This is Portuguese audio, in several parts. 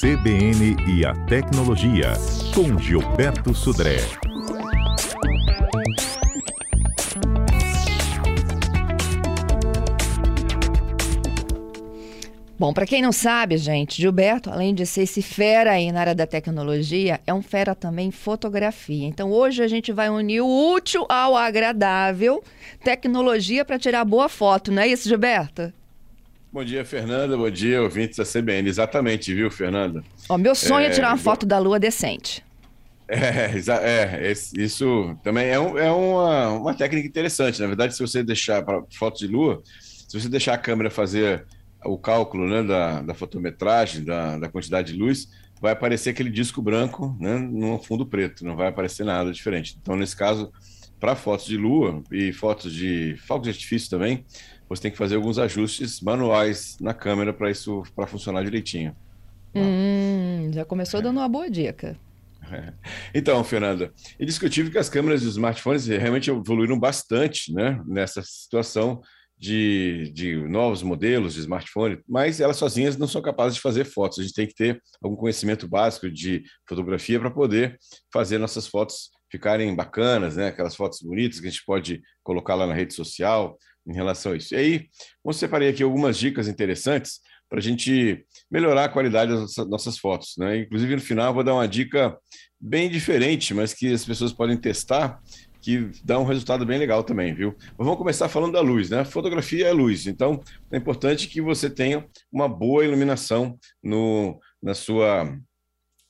CBN e a Tecnologia, com Gilberto Sudré. Bom, para quem não sabe, gente, Gilberto, além de ser esse fera aí na área da tecnologia, é um fera também em fotografia. Então, hoje a gente vai unir o útil ao agradável, tecnologia para tirar boa foto, não é isso, Gilberto? Bom dia, Fernanda. Bom dia, ouvintes da CBN. Exatamente, viu, Fernanda? Ó, meu sonho é, é tirar uma foto da lua decente. É, é, isso também é, um, é uma, uma técnica interessante. Na verdade, se você deixar para foto de lua, se você deixar a câmera fazer o cálculo né, da, da fotometragem, da, da quantidade de luz, vai aparecer aquele disco branco né, no fundo preto, não vai aparecer nada diferente. Então, nesse caso, para fotos de lua e fotos de fogos de artifício também, você tem que fazer alguns ajustes manuais na câmera para isso para funcionar direitinho. Hum, já começou é. dando uma boa dica. É. Então, Fernanda, é indiscutível que as câmeras dos smartphones realmente evoluíram bastante né, nessa situação de, de novos modelos de smartphone, mas elas sozinhas não são capazes de fazer fotos. A gente tem que ter algum conhecimento básico de fotografia para poder fazer nossas fotos ficarem bacanas, né? Aquelas fotos bonitas que a gente pode colocar lá na rede social em relação a isso. E aí, eu separei aqui algumas dicas interessantes para a gente melhorar a qualidade das nossas fotos. Né? Inclusive, no final, vou dar uma dica bem diferente, mas que as pessoas podem testar que dá um resultado bem legal também, viu? Mas vamos começar falando da luz, né? Fotografia é luz, então é importante que você tenha uma boa iluminação no, na sua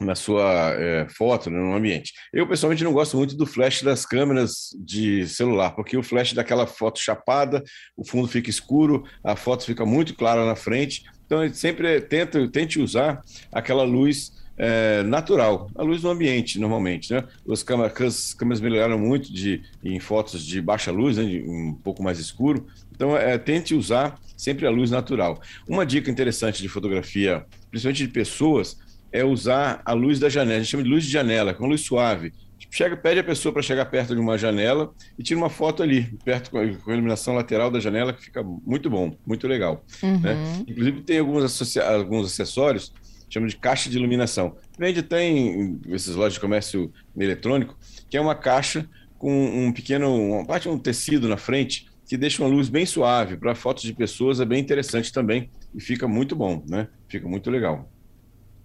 na sua é, foto, né, no ambiente. Eu, pessoalmente, não gosto muito do flash das câmeras de celular, porque o flash daquela foto chapada, o fundo fica escuro, a foto fica muito clara na frente. Então, sempre tenta, tente usar aquela luz é, natural, a luz do ambiente, normalmente. Né? As câmeras, as câmeras melhoraram muito de, em fotos de baixa luz, né, de, um pouco mais escuro. Então, é, tente usar sempre a luz natural. Uma dica interessante de fotografia, principalmente de pessoas, é usar a luz da janela. A gente chama de luz de janela, com luz suave. Chega, pede a pessoa para chegar perto de uma janela e tira uma foto ali, perto com a, iluminação lateral da janela, que fica muito bom, muito legal. Uhum. Né? Inclusive, tem alguns, alguns acessórios chama de caixa de iluminação. Vende tem esses lojas de comércio eletrônico, que é uma caixa com um pequeno, uma parte um tecido na frente que deixa uma luz bem suave para fotos de pessoas é bem interessante também e fica muito bom, né? Fica muito legal.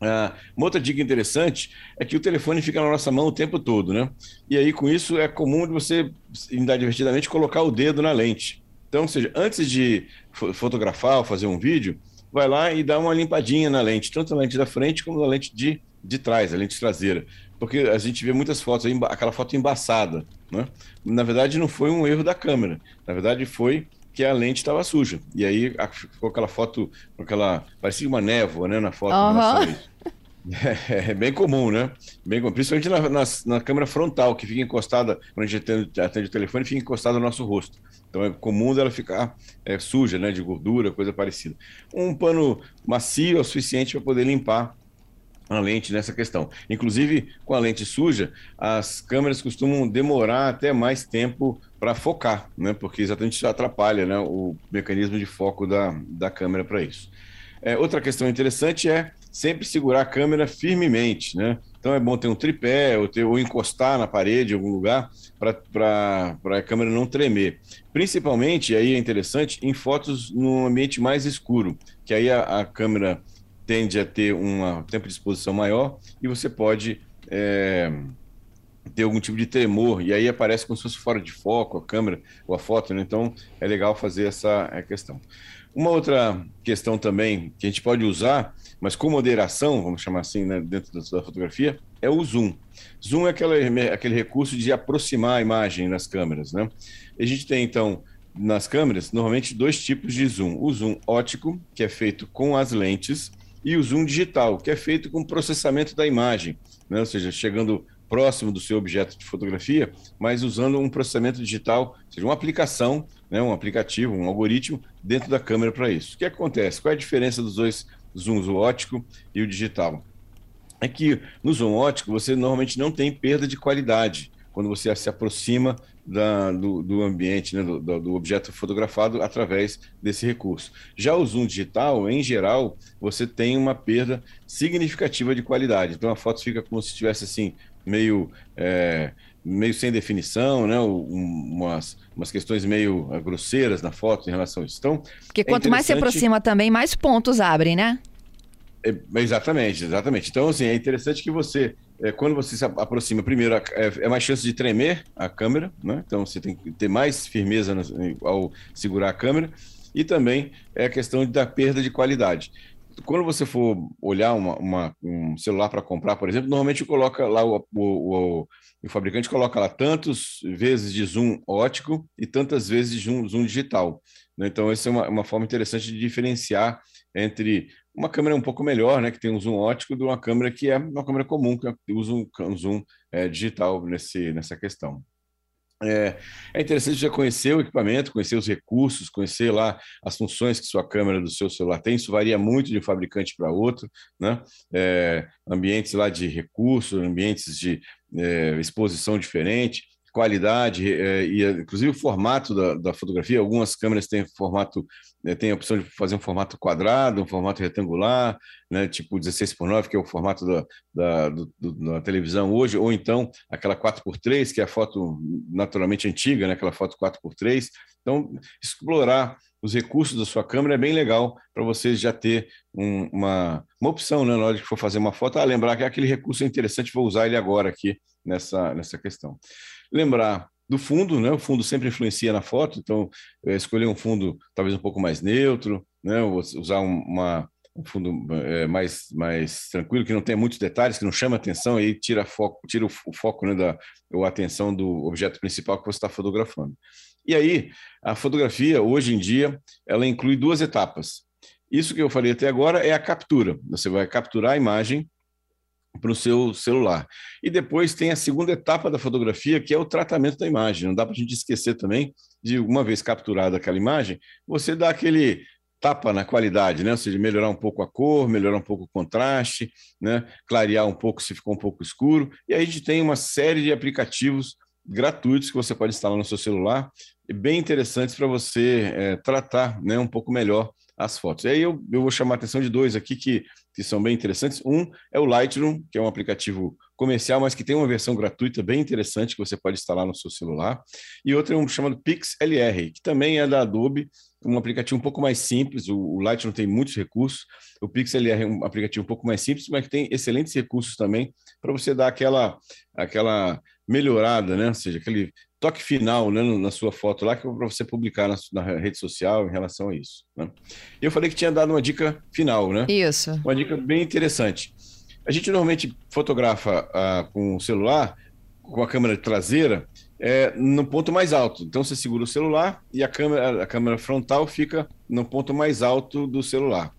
Ah, uma outra dica interessante é que o telefone fica na nossa mão o tempo todo, né? E aí, com isso, é comum de você, divertidamente, colocar o dedo na lente. Então, ou seja, antes de fotografar ou fazer um vídeo, vai lá e dá uma limpadinha na lente, tanto na lente da frente como na lente de, de trás, a lente traseira. Porque a gente vê muitas fotos, aquela foto embaçada. Né? Na verdade, não foi um erro da câmera. Na verdade, foi que a lente estava suja. E aí ficou aquela foto, aquela. parecia uma névoa né, na foto. Uhum. É, é, bem comum, né? Bem comum. Principalmente na, na, na, câmera frontal, que fica encostada, quando a gente atende, atende o telefone, fica encostada no nosso rosto. Então é comum dela ficar é, suja, né? De gordura, coisa parecida. Um pano macio é o suficiente para poder limpar a lente nessa questão. Inclusive, com a lente suja, as câmeras costumam demorar até mais tempo para focar, né? Porque exatamente isso atrapalha né? o mecanismo de foco da, da câmera para isso. É, outra questão interessante é sempre segurar a câmera firmemente, né? Então é bom ter um tripé ou, ter, ou encostar na parede em algum lugar para a câmera não tremer. Principalmente, aí é interessante, em fotos num ambiente mais escuro, que aí a, a câmera tende a ter um tempo de exposição maior e você pode é, ter algum tipo de tremor, e aí aparece como se fosse fora de foco a câmera ou a foto, né? então é legal fazer essa é, questão. Uma outra questão também que a gente pode usar, mas com moderação, vamos chamar assim, né, dentro da fotografia, é o zoom. Zoom é aquele, aquele recurso de aproximar a imagem nas câmeras. Né? A gente tem, então, nas câmeras, normalmente dois tipos de zoom. O zoom ótico, que é feito com as lentes, e o zoom digital, que é feito com processamento da imagem, né? ou seja, chegando próximo do seu objeto de fotografia, mas usando um processamento digital, ou seja, uma aplicação, né, um aplicativo, um algoritmo dentro da câmera para isso. O que acontece? Qual é a diferença dos dois zooms, o ótico e o digital? É que no zoom ótico você normalmente não tem perda de qualidade, quando você se aproxima da, do, do, ambiente, né, do, do, objeto fotografado através desse recurso. Já o zoom digital, em geral, você tem uma perda significativa de qualidade. Então a foto fica como se estivesse assim, meio, é, meio sem definição, né? umas, umas questões meio é, grosseiras na foto em relação a isso. Então, Porque é quanto mais se aproxima também, mais pontos abrem, né? É, exatamente, exatamente. Então, assim, é interessante que você é, quando você se aproxima, primeiro, é, é, mais chance de tremer a câmera, né? Então você tem que ter mais firmeza ao segurar a câmera, e também é a questão da perda de qualidade. Quando você for olhar uma, uma, um celular para comprar, por exemplo, normalmente coloca lá o, o, o, o, fabricante coloca lá tantas vezes de zoom ótico e tantas vezes de zoom, zoom digital. Né? Então, essa é uma, uma forma interessante de diferenciar entre uma câmera um pouco melhor, né, que tem um zoom ótico, de uma câmera que é uma câmera comum, que usa um zoom é, digital nesse, nessa questão. É, é, interessante já conhecer o equipamento, conhecer os recursos, conhecer lá as funções que sua câmera do seu celular tem. Isso varia muito de um fabricante para outro, né? É, ambientes lá de recursos, ambientes de é, exposição diferente qualidade é, e inclusive o formato da, da, fotografia. Algumas câmeras têm formato, é, tem a opção de fazer um formato quadrado, um formato retangular, né, tipo 16 por 9, que é o formato da, da, do, da televisão hoje, ou então aquela 4x3, que é a foto naturalmente antiga, né, aquela foto 4x3. Então, explorar os recursos da sua câmera é bem legal para você já ter um, uma, uma opção né, na hora que for fazer uma foto. Ah, lembrar que aquele recurso é interessante, vou usar ele agora aqui nessa, nessa questão. Lembrar do fundo, né? O fundo sempre influencia na foto, então escolher um fundo talvez um pouco mais neutro, né? Usar uma, um fundo é, mais, mais tranquilo, que não tenha muitos detalhes, que não chama atenção, aí tira, foco, tira o, o foco né, da ou a atenção do objeto principal que você está fotografando. E aí, a fotografia, hoje em dia, ela inclui duas etapas. Isso que eu falei até agora é a captura. Você vai capturar a imagem para o seu celular. E depois tem a segunda etapa da fotografia, que é o tratamento da imagem. Não dá para a gente esquecer também de, uma vez capturada aquela imagem, você dá aquele tapa na qualidade, né? Ou seja, melhorar um pouco a cor, melhorar um pouco o contraste, né? clarear um pouco se ficou um pouco escuro. E aí a gente tem uma série de aplicativos gratuitos que você pode instalar no seu celular, bem interessantes para você é, tratar né, um pouco melhor as fotos. E aí eu, eu vou chamar a atenção de dois aqui que que são bem interessantes. Um é o Lightroom, que é um aplicativo comercial, mas que tem uma versão gratuita bem interessante que você pode instalar no seu celular. E outro é um chamado PixLR, que também é da Adobe, um aplicativo um pouco mais simples. O, Lightroom tem muitos recursos. O PixLR é um aplicativo um pouco mais simples, mas que tem excelentes recursos também para você dar aquela, aquela melhorada, né? Ou seja, aquele toque final né, na sua foto lá, que é para você publicar na, na, rede social em relação a isso. Né? Eu falei que tinha dado uma dica final, né? Isso. Uma dica bem interessante. A gente normalmente fotografa ah, com o celular, com a câmera traseira, é, no ponto mais alto. Então você segura o celular e a câmera, a câmera frontal fica no ponto mais alto do celular.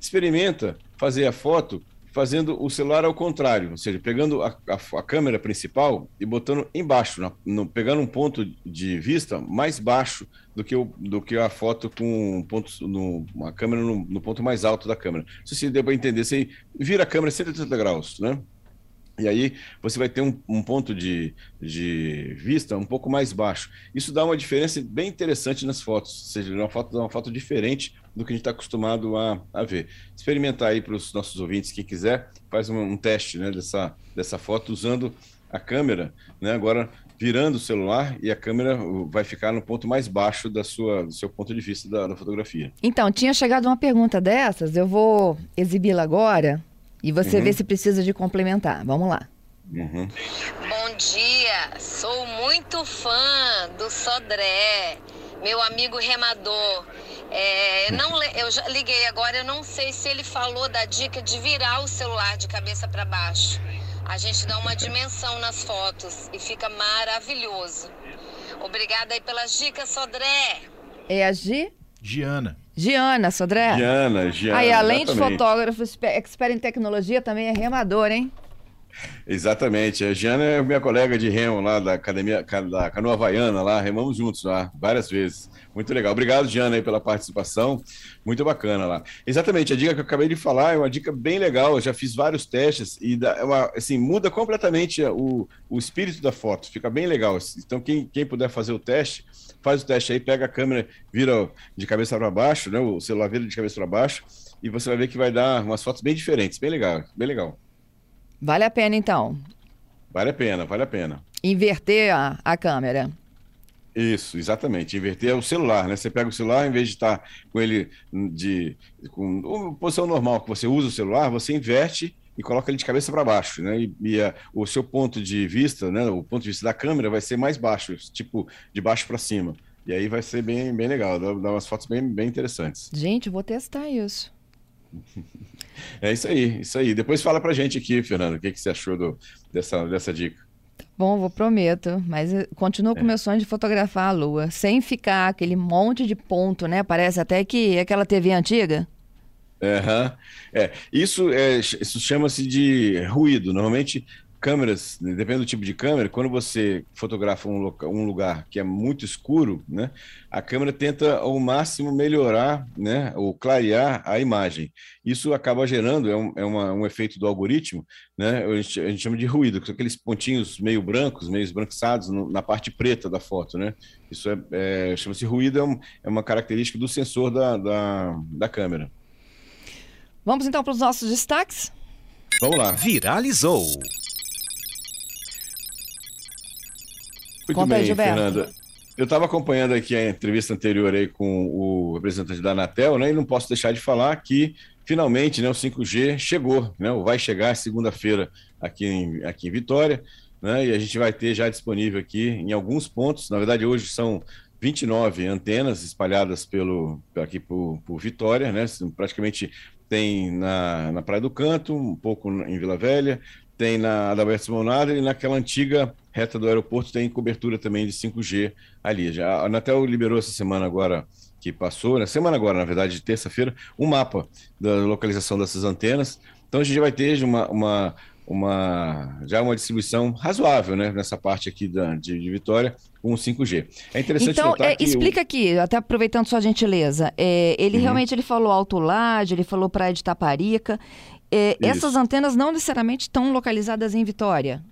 Experimenta fazer a foto fazendo o celular ao contrário, ou seja, pegando a, a, a câmera principal e botando embaixo, na, no, pegando um ponto de vista mais baixo do que, o, do que a foto com um ponto, no, uma câmera no, no, ponto mais alto da câmera. Se você deu para entender, você vira a câmera 180 graus, né? E aí você vai ter um, um, ponto de, de vista um pouco mais baixo. Isso dá uma diferença bem interessante nas fotos, ou seja, uma foto, uma foto diferente do que a gente está acostumado a, a ver. Experimentar aí para os nossos ouvintes, quem quiser, faz um, um, teste né, dessa, dessa foto usando a câmera, né, agora virando o celular e a câmera vai ficar no ponto mais baixo da sua, do seu ponto de vista da, da fotografia. Então, tinha chegado uma pergunta dessas, eu vou exibi-la agora e você uhum. vê se precisa de complementar. Vamos lá. Uhum. Bom dia, sou muito fã do Sodré, meu amigo remador. É, não, eu já liguei agora, eu não sei se ele falou da dica de virar o celular de cabeça para baixo. A gente dá uma dimensão nas fotos e fica maravilhoso. Obrigada aí pelas dicas, Sodré. É a Gi? Giana. Giana, Sodré? Giana, Giana. Aí, além exatamente. de fotógrafo, expert em tecnologia, também é remador, hein? Exatamente. A Giana é minha colega de remo lá da Academia da Canoa Havaiana, lá, remamos juntos lá, várias vezes. Muito legal. Obrigado, Giana, aí, pela participação. Muito bacana lá. Exatamente, a dica que eu acabei de falar é uma dica bem legal. Eu já fiz vários testes e dá, é uma, assim, muda completamente o, o espírito da foto. Fica bem legal. Então, quem, quem puder fazer o teste, faz o teste aí, pega a câmera, vira de cabeça para baixo, né? O celular vira de cabeça para baixo, e você vai ver que vai dar umas fotos bem diferentes. Bem legal, bem legal. Vale a pena, então. Vale a pena, vale a pena. Inverter a, a câmera. Isso, exatamente. Inverter o celular, né? Você pega o celular, em vez de estar com ele de com posição normal que você usa o celular, você inverte e coloca ele de cabeça para baixo, né? E, e a, o seu ponto de vista, né? O ponto de vista da câmera vai ser mais baixo, tipo de baixo para cima. E aí vai ser bem, bem legal, dá, dá umas fotos bem, bem interessantes. Gente, vou testar isso. É isso aí, isso aí. Depois fala pra gente aqui, Fernando, o que, que você achou do, dessa, dessa dica. Bom, vou prometo, mas continuo com o é. meu sonho de fotografar a lua, sem ficar aquele monte de ponto, né? Parece até que aquela TV antiga. Uhum. É, isso, é, isso chama-se de ruído. Normalmente câmeras, depende do tipo de câmera, quando você fotografa um, loca, um, lugar que é muito escuro, né, a câmera tenta ao máximo melhorar, né, ou clarear a imagem. Isso acaba gerando, é um, é uma, um efeito do algoritmo, né, a gente, a gente, chama de ruído, que são aqueles pontinhos meio brancos, meio esbranquiçados no, na parte preta da foto, né. Isso é, é chama-se ruído, é, um, é, uma característica do sensor da, da, da câmera. Vamos então para os nossos destaques? Vamos lá. Viralizou. Muito Conta bem, aí, Fernanda. Eu estava acompanhando aqui a entrevista anterior aí com o representante da Anatel, né? E não posso deixar de falar que finalmente, né, o 5G chegou, né? Vai chegar segunda-feira aqui em, aqui em Vitória, né? E a gente vai ter já disponível aqui em alguns pontos. Na verdade, hoje são 29 antenas espalhadas pelo aqui por, por Vitória, né? Praticamente tem na, na Praia do Canto, um pouco em Vila Velha, tem na Adalberto Simonada e naquela antiga reta do aeroporto tem cobertura também de 5G ali. Já, a Anatel liberou essa semana agora que passou, na né? semana agora, na verdade, de terça-feira, um mapa da localização dessas antenas. Então a gente vai ter uma, uma, uma já uma distribuição razoável né, nessa parte aqui da, de, de Vitória com o 5G. É interessante então, é, que explica aqui, até aproveitando sua gentileza, é, ele uhum. realmente ele falou Alto Lade, ele falou Praia de Taparica, é, essas antenas não necessariamente estão localizadas em Vitória.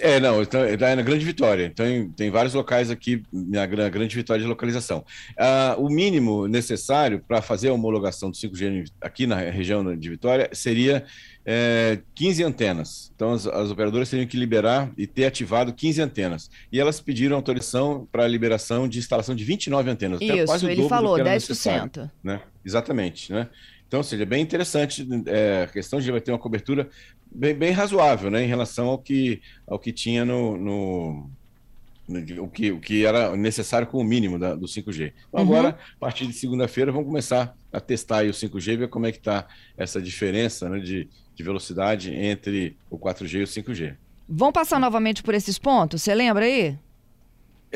É, não, está é na Grande Vitória. Então, tem vários locais aqui na Grande Vitória de localização. Ah, o mínimo necessário para fazer a homologação do 5G aqui na região de Vitória seria é, 15 antenas. Então, as, as, operadoras teriam que liberar e ter ativado 15 antenas. E elas pediram autorização para a liberação de instalação de 29 antenas. Isso, quase o ele falou, 10%. Né? Exatamente, né? Então, seja bem interessante é, a questão de vai ter uma cobertura bem, bem, razoável, né, em relação ao que, ao que tinha no, no, o, que, o que era necessário com o mínimo da, do 5G. Então, uhum. agora, a partir de segunda-feira, vamos começar a testar o 5G e ver como é que está essa diferença né, de, de velocidade entre o 4G e o 5G. Vamos passar novamente por esses pontos? Você lembra aí?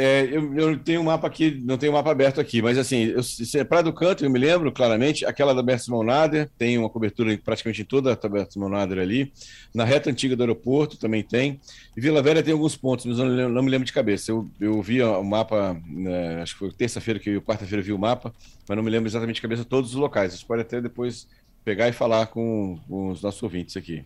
É, eu, eu, tenho um mapa aqui, não tenho um mapa aberto aqui, mas assim, eu, é Praia do Canto, eu me lembro claramente, aquela da Bertsimon Nader, tem uma cobertura praticamente toda a Bertsimon Nader ali. Na reta antiga do aeroporto também tem. E Vila Velha tem alguns pontos, mas eu não, não me lembro de cabeça. Eu, eu vi o mapa, né, acho que foi terça-feira que eu, quarta-feira vi o mapa, mas não me lembro exatamente de cabeça todos os locais. Você pode até depois pegar e falar com, com os nossos ouvintes aqui.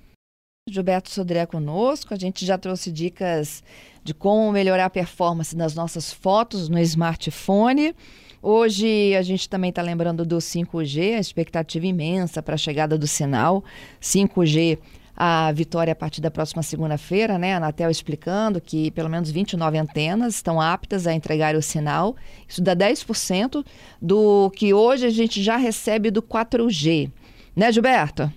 Gilberto Sodré conosco. A gente já trouxe dicas de como melhorar a performance das nossas fotos no smartphone. Hoje a gente também está lembrando do 5G, a expectativa imensa para a chegada do sinal 5G. A vitória a partir da próxima segunda-feira, né? A Anatel explicando que pelo menos 29 antenas estão aptas a entregar o sinal. Isso dá 10% do que hoje a gente já recebe do 4G. Né, Gilberto?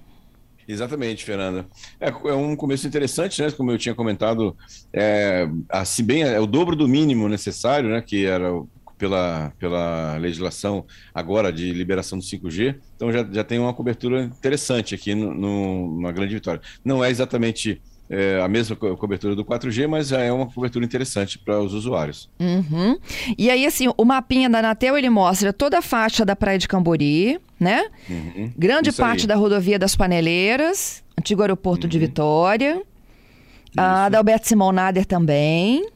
Exatamente, Fernanda. É, é, um começo interessante, né? Como eu tinha comentado, é, assim bem é o dobro do mínimo necessário, né? Que era pela, pela legislação agora de liberação do 5G. Então já, já tem uma cobertura interessante aqui no, no, numa grande vitória. Não é exatamente é, a mesma co cobertura do 4G, mas já é uma cobertura interessante para os usuários. Uhum. E aí, assim, o mapinha da Anatel, ele mostra toda a faixa da Praia de Cambori, né? Uhum. Grande Isso parte aí. da rodovia das Paneleiras, antigo aeroporto uhum. de Vitória. Isso. A da Alberto Simão Nader também.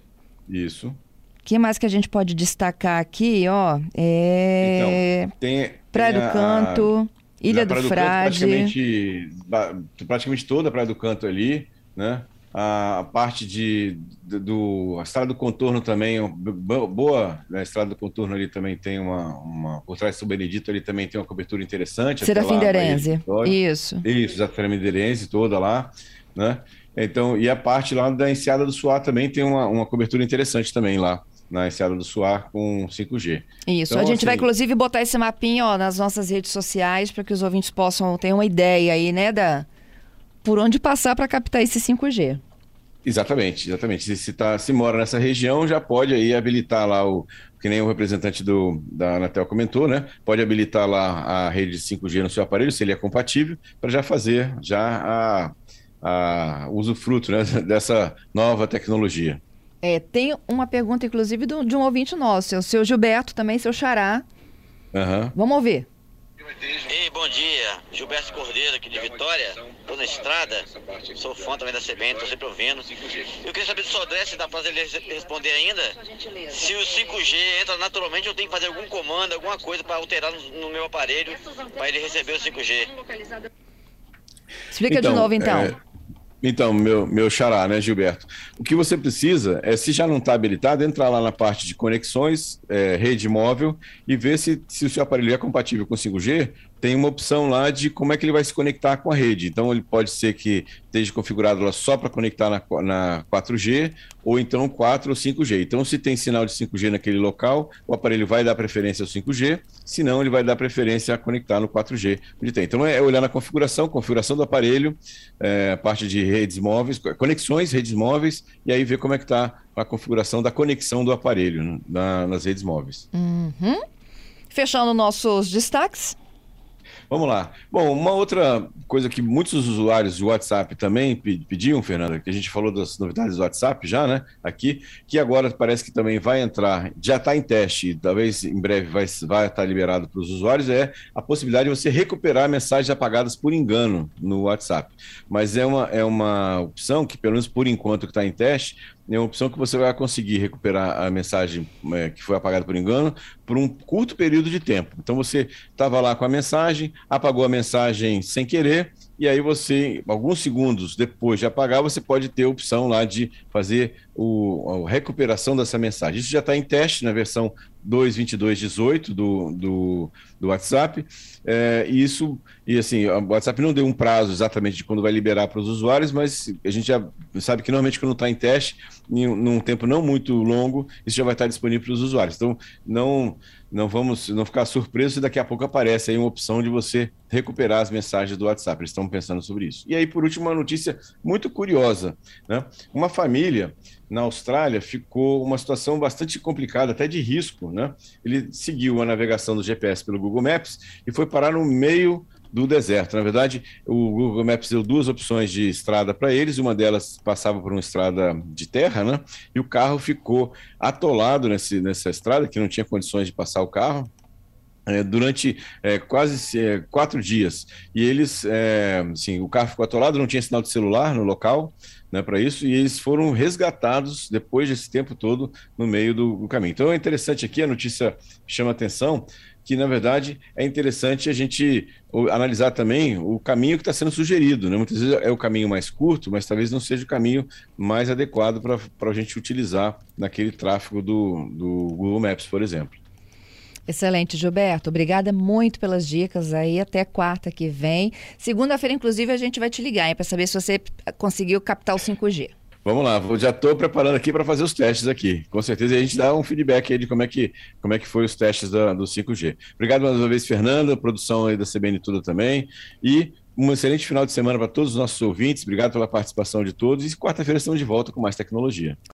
Isso. O que mais que a gente pode destacar aqui, ó? É... Então, tem... Praia tem do a... Canto, Ilha do Frade. praticamente, praticamente toda a Praia do Canto ali, né? a parte de, do a estrada do contorno também boa né? a estrada do contorno ali também tem uma, uma por trás do São Benedito ali também tem uma cobertura interessante Serafim Derenze isso isso Serafim Derenze toda lá né então e a parte lá da Enseada do Suá também tem uma, uma cobertura interessante também lá na Enseada do Suar com 5G. Isso, então, a gente assim... vai inclusive botar esse mapinha ó, nas nossas redes sociais para que os ouvintes possam ter uma ideia aí, né, da por onde passar para captar esse 5G. Exatamente, exatamente. Se, se, tá, se mora nessa região, já pode aí habilitar lá o, que nem o representante do, da Anatel comentou, né? Pode habilitar lá a rede de 5G no seu aparelho, se ele é compatível, para já fazer já a, a usufruto né, dessa nova tecnologia. É, tem uma pergunta, inclusive, do, de um ouvinte nosso, o seu Gilberto também, seu xará. Uhum. Vamos ouvir. Ei, bom dia. Gilberto Cordeiro aqui de Vitória. Tô na estrada. Sou fã também da CBN, tô sempre ouvindo. Eu queria saber do Sodré se dá pra ele responder ainda. Se o 5G entra naturalmente, eu tenho que fazer algum comando, alguma coisa para alterar no, no, meu aparelho para ele receber o 5G. Explica então, de novo então. É... Então, meu, meu xará, né, Gilberto? O que você precisa é, se já não está habilitado, entrar lá na parte de conexões, é, rede móvel, e ver se, se o seu aparelho é compatível com 5G, tem uma opção lá de como é que ele vai se conectar com a rede. Então, ele pode ser que esteja configurado lá só para conectar na, na 4G, ou então 4 ou 5G. Então, se tem sinal de 5G naquele local, o aparelho vai dar preferência ao 5G, se não, ele vai dar preferência a conectar no 4G onde tem. Então, é olhar na configuração, configuração do aparelho, é, parte de redes móveis, conexões, redes móveis, e aí ver como é que está a configuração da conexão do aparelho na, nas redes móveis. Uhum. Fechando nossos destaques. Vamos lá. Bom, uma outra coisa que muitos usuários de WhatsApp também pediam, Fernanda, que a gente falou das novidades do WhatsApp já, né? Aqui, que agora parece que também vai entrar, já está em teste, talvez em breve vai, vai estar liberado para os usuários, é a possibilidade de você recuperar mensagens apagadas por engano no WhatsApp. Mas é uma, é uma opção que, pelo menos por enquanto que está em teste, uma opção que você vai conseguir recuperar a mensagem é, que foi apagada por engano por um curto período de tempo. Então você estava lá com a mensagem, apagou a mensagem sem querer, e aí você, alguns segundos depois de apagar, você pode ter a opção lá de fazer o, a recuperação dessa mensagem. Isso já está em teste na versão 2.22.18 do, do, do WhatsApp. É, isso, e assim, o WhatsApp não deu um prazo exatamente de quando vai liberar para os usuários, mas a gente já sabe que normalmente quando está em teste, em, num tempo não muito longo, isso já vai estar disponível para os usuários. Então, não, não vamos não ficar surpreso se daqui a pouco aparece aí uma opção de você recuperar as mensagens do WhatsApp. Eles estão pensando sobre isso. E aí, por último, uma notícia muito curiosa. Né? Uma família na Austrália ficou uma situação bastante complicada, até de risco. Né? Ele seguiu a navegação do GPS pelo Google Maps e foi parar no meio do deserto. Na verdade, o Google Maps deu duas opções de estrada para eles, uma delas passava por uma estrada de terra, né? E o carro ficou atolado nesse, nessa estrada, que não tinha condições de passar o carro, é, durante é, quase é, quatro dias. E eles, é, assim, o carro ficou atolado, não tinha sinal de celular no local né, para isso, e eles foram resgatados depois desse tempo todo no meio do, do caminho. Então é interessante aqui, a notícia chama atenção, que na verdade é interessante a gente analisar também o caminho que está sendo sugerido. Né? Muitas vezes é o caminho mais curto, mas talvez não seja o caminho mais adequado para a gente utilizar naquele tráfego do, do Google Maps, por exemplo. Excelente, Gilberto. Obrigada muito pelas dicas aí. Até quarta que vem. Segunda-feira, inclusive, a gente vai te ligar para saber se você conseguiu captar o 5G. Vamos lá, já estou preparando aqui para fazer os testes aqui. Com certeza a gente dá um feedback aí de como é que, como é que foi os testes da, do 5G. Obrigado mais uma vez, Fernanda, produção aí da CBN Tudo também. E um excelente final de semana para todos os nossos ouvintes. Obrigado pela participação de todos. E quarta-feira estamos de volta com mais tecnologia.